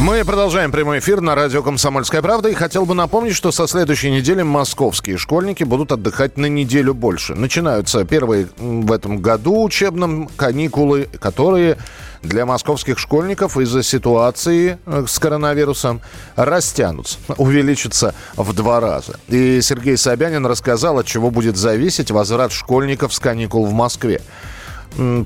Мы продолжаем прямой эфир на радио «Комсомольская правда». И хотел бы напомнить, что со следующей недели московские школьники будут отдыхать на неделю больше. Начинаются первые в этом году учебном каникулы, которые для московских школьников из-за ситуации э, с коронавирусом растянутся, увеличатся в два раза. И Сергей Собянин рассказал, от чего будет зависеть возврат школьников с каникул в Москве.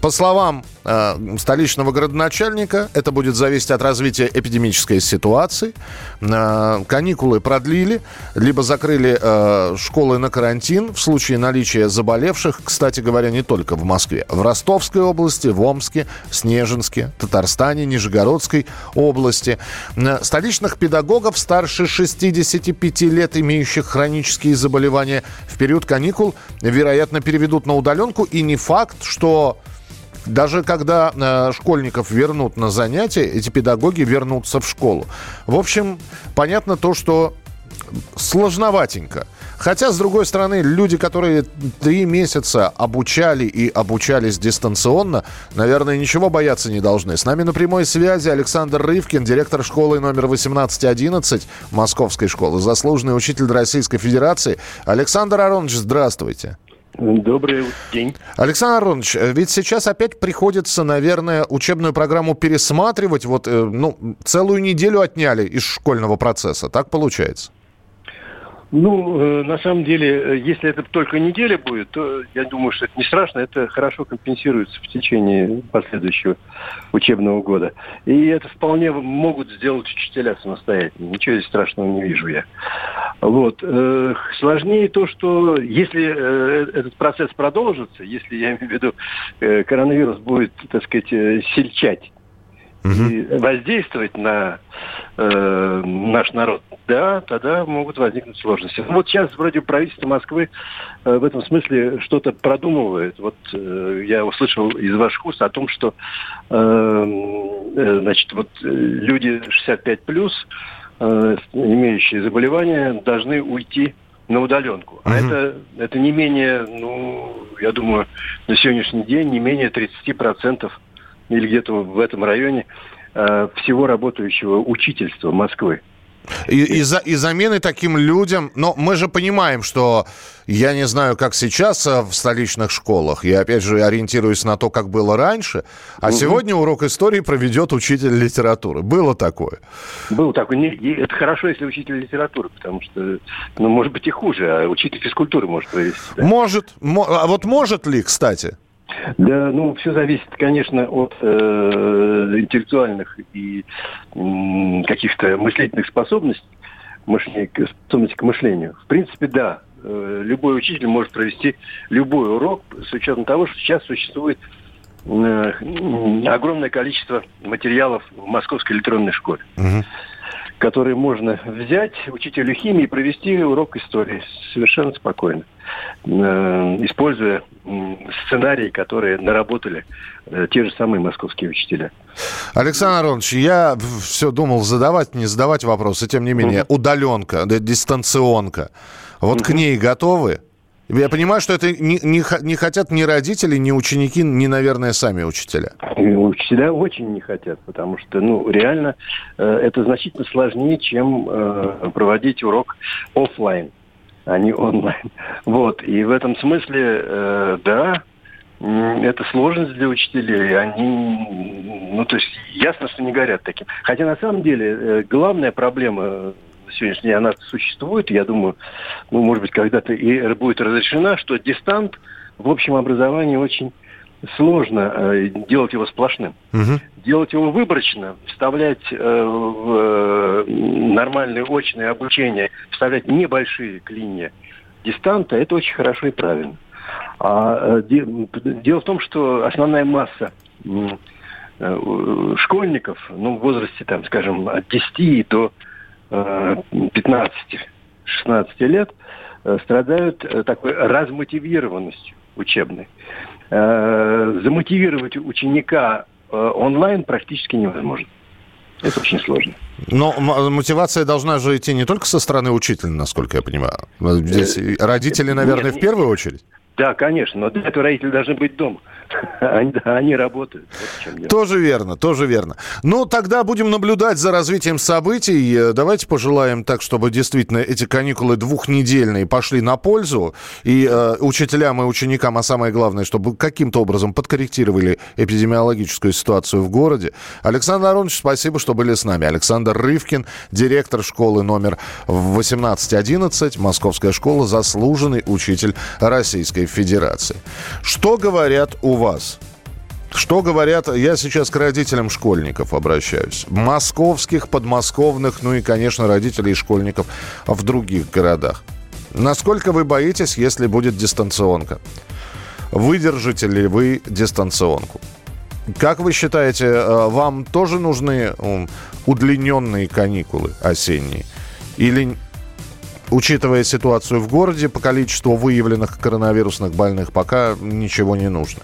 По словам э, столичного городоначальника, это будет зависеть от развития эпидемической ситуации. Э, каникулы продлили, либо закрыли э, школы на карантин в случае наличия заболевших, кстати говоря, не только в Москве. В Ростовской области, в Омске, Снежинске, Татарстане, Нижегородской области. Столичных педагогов старше 65 лет, имеющих хронические заболевания, в период каникул, вероятно, переведут на удаленку. И не факт, что даже когда э, школьников вернут на занятия, эти педагоги вернутся в школу. В общем, понятно то, что сложноватенько. Хотя, с другой стороны, люди, которые три месяца обучали и обучались дистанционно, наверное, ничего бояться не должны. С нами на прямой связи Александр Рывкин, директор школы номер 1811 Московской школы, заслуженный учитель Российской Федерации. Александр Аронович, здравствуйте. Добрый день. Александр Аронович, ведь сейчас опять приходится, наверное, учебную программу пересматривать. Вот, э, ну, целую неделю отняли из школьного процесса. Так получается? Ну, э, на самом деле, э, если это только неделя будет, то я думаю, что это не страшно, это хорошо компенсируется в течение последующего учебного года. И это вполне могут сделать учителя самостоятельно. Ничего здесь страшного не вижу я. Вот. Э, сложнее то, что если этот процесс продолжится, если, я имею в виду, коронавирус будет, так сказать, сельчать угу. и воздействовать на э, наш народ, да, тогда могут возникнуть сложности. Ну, вот сейчас вроде правительство Москвы э, в этом смысле что-то продумывает. Вот э, я услышал из ваших уст о том, что э, э значит, вот э, люди 65 плюс, э, имеющие заболевания, должны уйти на удаленку. А uh это, это не менее, ну, я думаю, на сегодняшний день не менее 30% или где-то в этом районе э, всего работающего учительства Москвы. И, и, за, и замены таким людям, но мы же понимаем, что я не знаю, как сейчас э, в столичных школах, я опять же ориентируюсь на то, как было раньше, а угу. сегодня урок истории проведет учитель литературы. Было такое? Было такое. Не, это хорошо, если учитель литературы, потому что, ну, может быть и хуже, а учитель физкультуры может провести. Да? Может. А вот может ли, кстати? Да, ну, все зависит, конечно, от э, интеллектуальных и э, каких-то мыслительных способностей, мышления, способности к мышлению. В принципе, да, э, любой учитель может провести любой урок с учетом того, что сейчас существует э, огромное количество материалов в московской электронной школе. Угу которые можно взять учителю химии и провести урок истории совершенно спокойно, э, используя сценарии, которые наработали э, те же самые московские учителя. Александр Аронович, я все думал задавать, не задавать вопросы, тем не менее, угу. удаленка, дистанционка, вот угу. к ней готовы? Я понимаю, что это не, не, хотят ни родители, ни ученики, ни, наверное, сами учителя. Учителя очень не хотят, потому что, ну, реально э, это значительно сложнее, чем э, проводить урок офлайн, а не онлайн. Вот, и в этом смысле, э, да, это сложность для учителей. Они, ну, то есть ясно, что не горят таким. Хотя на самом деле э, главная проблема сегодняшний день она существует, я думаю, ну, может быть, когда-то и будет разрешена, что дистант в общем образовании очень сложно э, делать его сплошным. Угу. Делать его выборочно, вставлять э, в э, нормальное очное обучение, вставлять небольшие клинья дистанта, это очень хорошо и правильно. А, э, де, дело в том, что основная масса э, школьников, ну, в возрасте, там, скажем, от 10 до 15-16 лет э, страдают э, такой размотивированностью. учебный. Э, замотивировать ученика онлайн практически невозможно. Это очень сложно. Но мотивация должна же идти не только со стороны учителя, насколько я понимаю. Здесь родители, наверное, нет, в первую очередь. Да, конечно, но для этого родители должны быть дома. Они, они работают. Вот тоже верно, тоже верно. Ну, тогда будем наблюдать за развитием событий. Э, давайте пожелаем так, чтобы действительно эти каникулы двухнедельные пошли на пользу. И э, учителям и ученикам, а самое главное, чтобы каким-то образом подкорректировали эпидемиологическую ситуацию в городе. Александр Аронович, спасибо, что были с нами. Александр Рывкин, директор школы номер 1811, Московская школа, заслуженный учитель Российской Федерации. Что говорят у вас? Что говорят, я сейчас к родителям школьников обращаюсь. Московских, подмосковных, ну и, конечно, родителей школьников в других городах. Насколько вы боитесь, если будет дистанционка? Выдержите ли вы дистанционку? Как вы считаете, э, вам тоже нужны удлиненные каникулы осенние? Или, учитывая ситуацию в городе, по количеству выявленных коронавирусных больных, пока ничего не нужно?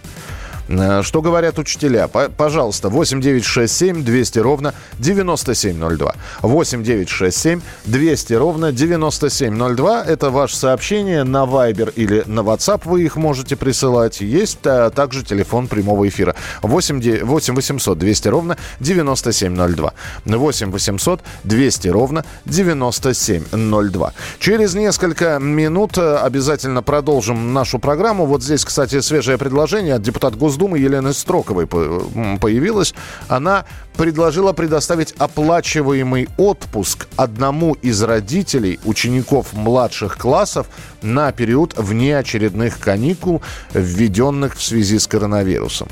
Э, что говорят учителя? Пожалуйста, 8967 200 ровно 9702. 8967 200 ровно 9702. Это ваше сообщение на Viber или на WhatsApp. Вы их можете присылать. Есть а, также телефон прямого эфира. 8, 8 800 200 ровно 9702. 8 800 200 ровно 9702. Через несколько минут э, обязательно продолжим нашу программу. Вот здесь, кстати, свежее предложение от депутата Госдумы Госдумы Елены Строковой появилась. Она предложила предоставить оплачиваемый отпуск одному из родителей учеников младших классов на период внеочередных каникул, введенных в связи с коронавирусом.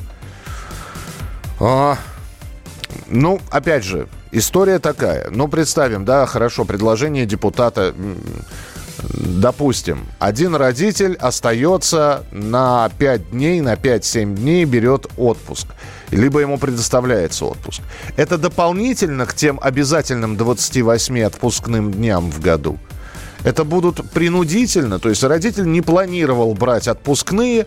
А, ну, опять же, история такая. Ну, представим, да, хорошо, предложение депутата допустим, один родитель остается на 5 дней, на 5-7 дней берет отпуск. Либо ему предоставляется отпуск. Это дополнительно к тем обязательным 28 отпускным дням в году. Это будут принудительно, то есть родитель не планировал брать отпускные,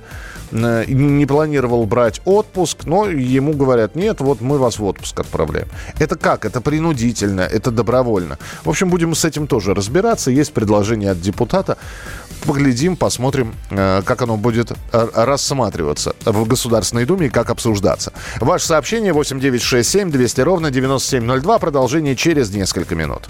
Э, не планировал брать отпуск, но ему говорят, нет, вот мы вас в отпуск отправляем. Это как? Это принудительно, это добровольно. В общем, будем с этим тоже разбираться. Есть предложение от депутата. Поглядим, посмотрим, э, как оно будет э, рассматриваться в Государственной Думе и как обсуждаться. Ваше сообщение 8967 200 ровно 9702. Продолжение через несколько минут.